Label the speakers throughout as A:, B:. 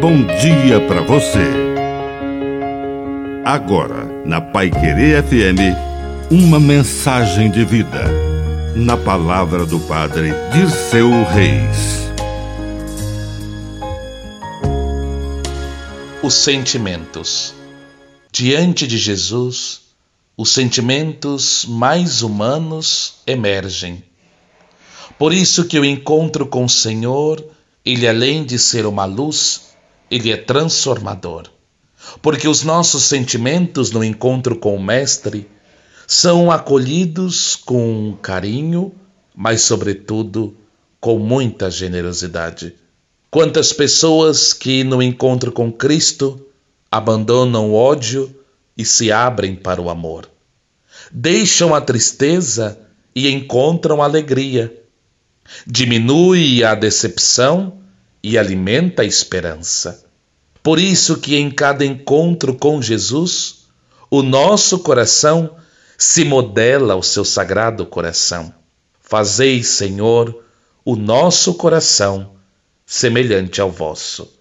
A: bom dia para você. Agora, na Pai Querer FM, uma mensagem de vida. Na palavra do Padre Dirceu Reis.
B: Os sentimentos. Diante de Jesus, os sentimentos mais humanos emergem. Por isso que o encontro com o Senhor, ele além de ser uma luz, ele é transformador. Porque os nossos sentimentos no encontro com o Mestre são acolhidos com carinho, mas, sobretudo, com muita generosidade. Quantas pessoas que no encontro com Cristo abandonam o ódio e se abrem para o amor. Deixam a tristeza e encontram alegria. Diminui a decepção e alimenta a esperança. Por isso que em cada encontro com Jesus, o nosso coração se modela ao seu sagrado coração. Fazei, Senhor, o nosso coração semelhante ao vosso.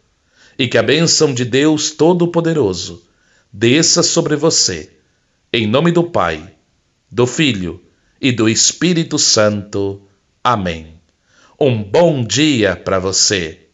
B: E que a bênção de Deus Todo-Poderoso desça sobre você, em nome do Pai, do Filho e do Espírito Santo. Amém. Um bom dia para você.